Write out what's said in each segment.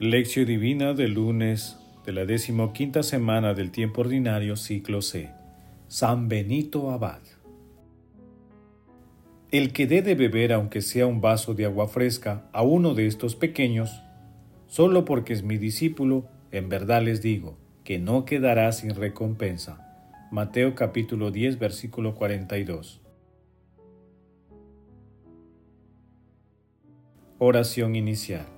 Lección Divina del lunes de la decimoquinta semana del tiempo ordinario, ciclo C. San Benito Abad. El que dé de beber, aunque sea un vaso de agua fresca, a uno de estos pequeños, solo porque es mi discípulo, en verdad les digo, que no quedará sin recompensa. Mateo capítulo 10, versículo 42. Oración inicial.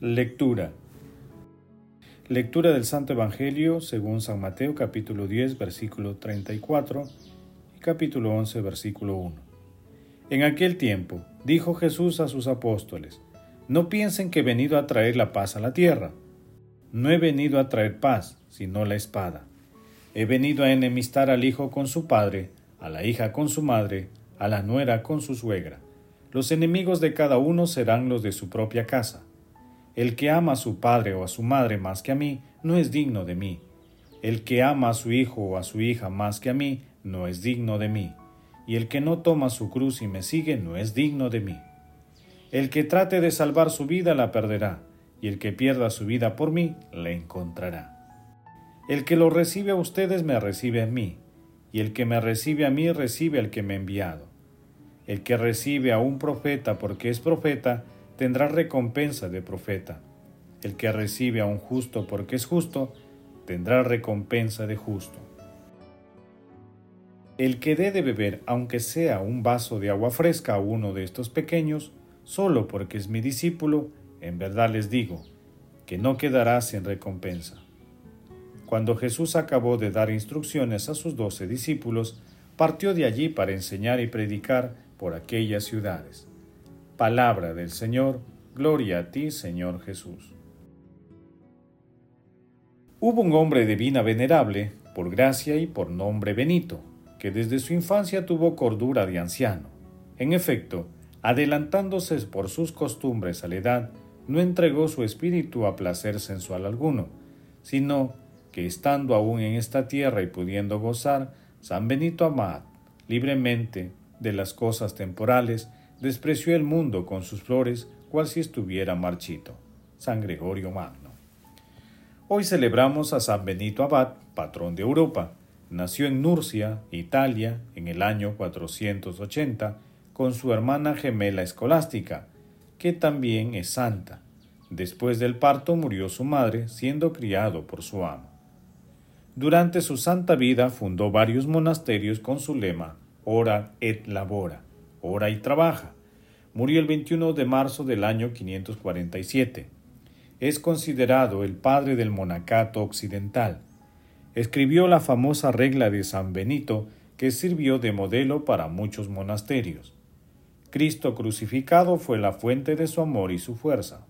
Lectura. Lectura del Santo Evangelio según San Mateo capítulo 10 versículo 34 y capítulo 11 versículo 1. En aquel tiempo dijo Jesús a sus apóstoles, No piensen que he venido a traer la paz a la tierra. No he venido a traer paz, sino la espada. He venido a enemistar al hijo con su padre, a la hija con su madre, a la nuera con su suegra. Los enemigos de cada uno serán los de su propia casa. El que ama a su padre o a su madre más que a mí, no es digno de mí. El que ama a su hijo o a su hija más que a mí, no es digno de mí. Y el que no toma su cruz y me sigue, no es digno de mí. El que trate de salvar su vida la perderá, y el que pierda su vida por mí, la encontrará. El que lo recibe a ustedes me recibe a mí, y el que me recibe a mí recibe al que me ha enviado. El que recibe a un profeta porque es profeta, tendrá recompensa de profeta. El que recibe a un justo porque es justo, tendrá recompensa de justo. El que dé de beber, aunque sea un vaso de agua fresca a uno de estos pequeños, solo porque es mi discípulo, en verdad les digo, que no quedará sin recompensa. Cuando Jesús acabó de dar instrucciones a sus doce discípulos, partió de allí para enseñar y predicar por aquellas ciudades. Palabra del Señor, gloria a ti, Señor Jesús. Hubo un hombre de vida venerable, por gracia y por nombre Benito, que desde su infancia tuvo cordura de anciano. En efecto, adelantándose por sus costumbres a la edad, no entregó su espíritu a placer sensual alguno, sino que estando aún en esta tierra y pudiendo gozar, San Benito Amad libremente de las cosas temporales, despreció el mundo con sus flores cual si estuviera marchito. San Gregorio Magno. Hoy celebramos a San Benito Abad, patrón de Europa. Nació en Nurcia, Italia, en el año 480, con su hermana gemela escolástica, que también es santa. Después del parto murió su madre, siendo criado por su amo. Durante su santa vida fundó varios monasterios con su lema Ora et labora ora y trabaja. Murió el 21 de marzo del año 547. Es considerado el padre del monacato occidental. Escribió la famosa regla de San Benito que sirvió de modelo para muchos monasterios. Cristo crucificado fue la fuente de su amor y su fuerza.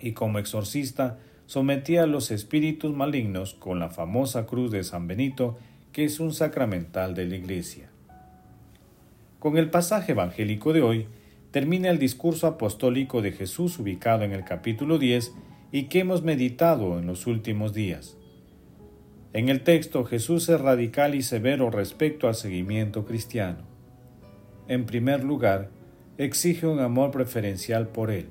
Y como exorcista sometía a los espíritus malignos con la famosa cruz de San Benito, que es un sacramental de la Iglesia. Con el pasaje evangélico de hoy termina el discurso apostólico de Jesús ubicado en el capítulo 10 y que hemos meditado en los últimos días. En el texto Jesús es radical y severo respecto al seguimiento cristiano. En primer lugar, exige un amor preferencial por Él.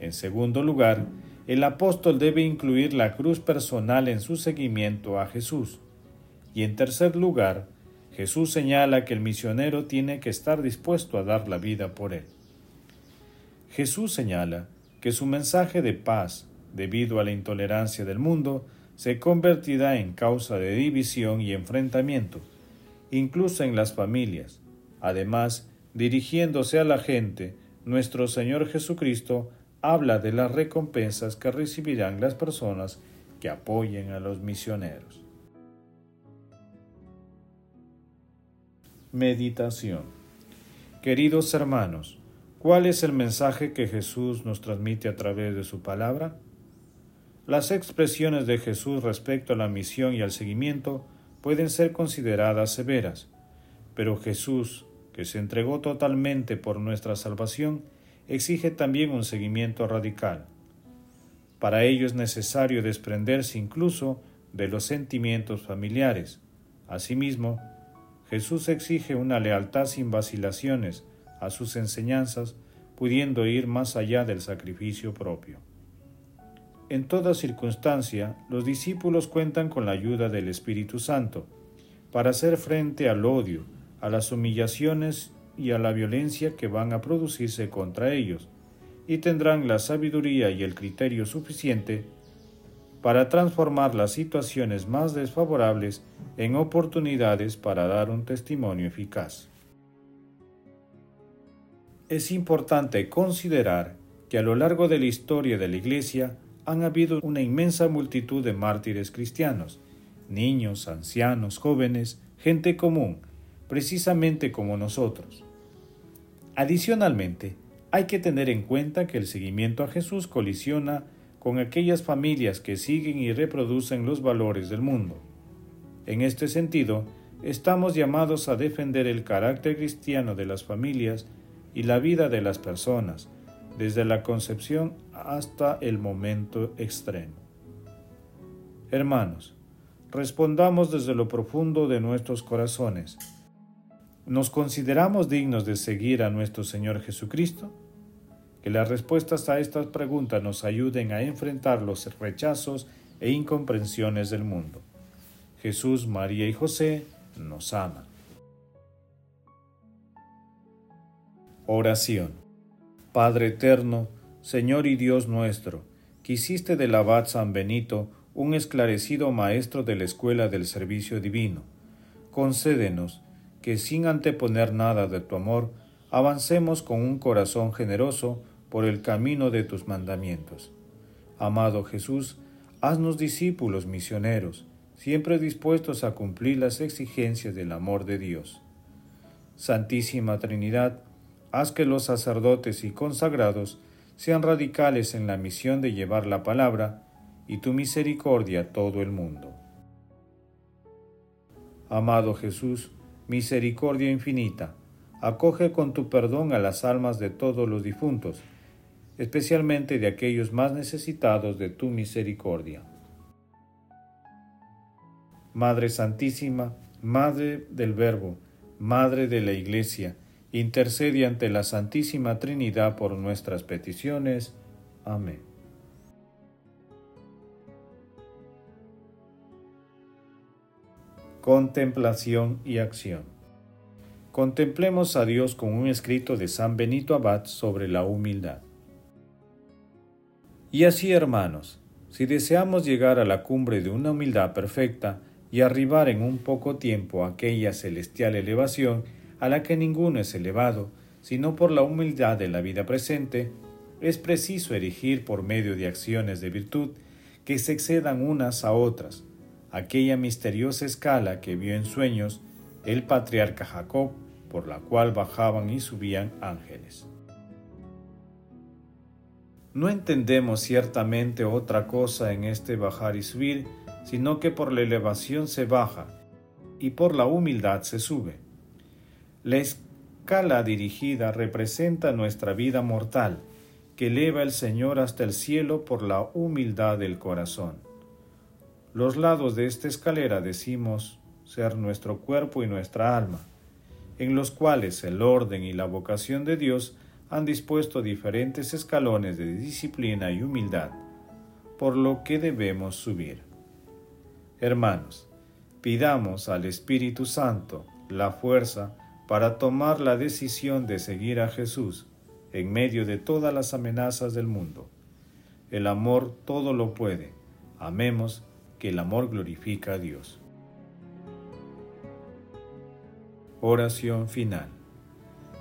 En segundo lugar, el apóstol debe incluir la cruz personal en su seguimiento a Jesús. Y en tercer lugar, Jesús señala que el misionero tiene que estar dispuesto a dar la vida por él. Jesús señala que su mensaje de paz, debido a la intolerancia del mundo, se convertirá en causa de división y enfrentamiento, incluso en las familias. Además, dirigiéndose a la gente, nuestro Señor Jesucristo habla de las recompensas que recibirán las personas que apoyen a los misioneros. Meditación. Queridos hermanos, ¿cuál es el mensaje que Jesús nos transmite a través de su palabra? Las expresiones de Jesús respecto a la misión y al seguimiento pueden ser consideradas severas, pero Jesús, que se entregó totalmente por nuestra salvación, exige también un seguimiento radical. Para ello es necesario desprenderse incluso de los sentimientos familiares. Asimismo, Jesús exige una lealtad sin vacilaciones a sus enseñanzas, pudiendo ir más allá del sacrificio propio. En toda circunstancia, los discípulos cuentan con la ayuda del Espíritu Santo para hacer frente al odio, a las humillaciones y a la violencia que van a producirse contra ellos, y tendrán la sabiduría y el criterio suficiente para transformar las situaciones más desfavorables en oportunidades para dar un testimonio eficaz. Es importante considerar que a lo largo de la historia de la Iglesia han habido una inmensa multitud de mártires cristianos, niños, ancianos, jóvenes, gente común, precisamente como nosotros. Adicionalmente, hay que tener en cuenta que el seguimiento a Jesús colisiona con aquellas familias que siguen y reproducen los valores del mundo. En este sentido, estamos llamados a defender el carácter cristiano de las familias y la vida de las personas, desde la concepción hasta el momento extremo. Hermanos, respondamos desde lo profundo de nuestros corazones. ¿Nos consideramos dignos de seguir a nuestro Señor Jesucristo? Que las respuestas a estas preguntas nos ayuden a enfrentar los rechazos e incomprensiones del mundo. Jesús, María y José nos aman. Oración. Padre eterno, Señor y Dios nuestro, que hiciste del abad San Benito un esclarecido maestro de la escuela del servicio divino, concédenos que sin anteponer nada de tu amor, avancemos con un corazón generoso por el camino de tus mandamientos. Amado Jesús, haznos discípulos misioneros, siempre dispuestos a cumplir las exigencias del amor de Dios. Santísima Trinidad, haz que los sacerdotes y consagrados sean radicales en la misión de llevar la palabra y tu misericordia a todo el mundo. Amado Jesús, misericordia infinita, acoge con tu perdón a las almas de todos los difuntos, especialmente de aquellos más necesitados de tu misericordia. Madre Santísima, Madre del Verbo, Madre de la Iglesia, intercede ante la Santísima Trinidad por nuestras peticiones. Amén. Contemplación y acción. Contemplemos a Dios con un escrito de San Benito Abad sobre la humildad. Y así, hermanos, si deseamos llegar a la cumbre de una humildad perfecta y arribar en un poco tiempo a aquella celestial elevación a la que ninguno es elevado, sino por la humildad de la vida presente, es preciso erigir por medio de acciones de virtud que se excedan unas a otras, aquella misteriosa escala que vio en sueños el patriarca Jacob, por la cual bajaban y subían ángeles. No entendemos ciertamente otra cosa en este bajar y subir, sino que por la elevación se baja y por la humildad se sube. La escala dirigida representa nuestra vida mortal, que eleva el Señor hasta el cielo por la humildad del corazón. Los lados de esta escalera decimos ser nuestro cuerpo y nuestra alma, en los cuales el orden y la vocación de Dios han dispuesto diferentes escalones de disciplina y humildad, por lo que debemos subir. Hermanos, pidamos al Espíritu Santo la fuerza para tomar la decisión de seguir a Jesús en medio de todas las amenazas del mundo. El amor todo lo puede. Amemos que el amor glorifica a Dios. Oración final.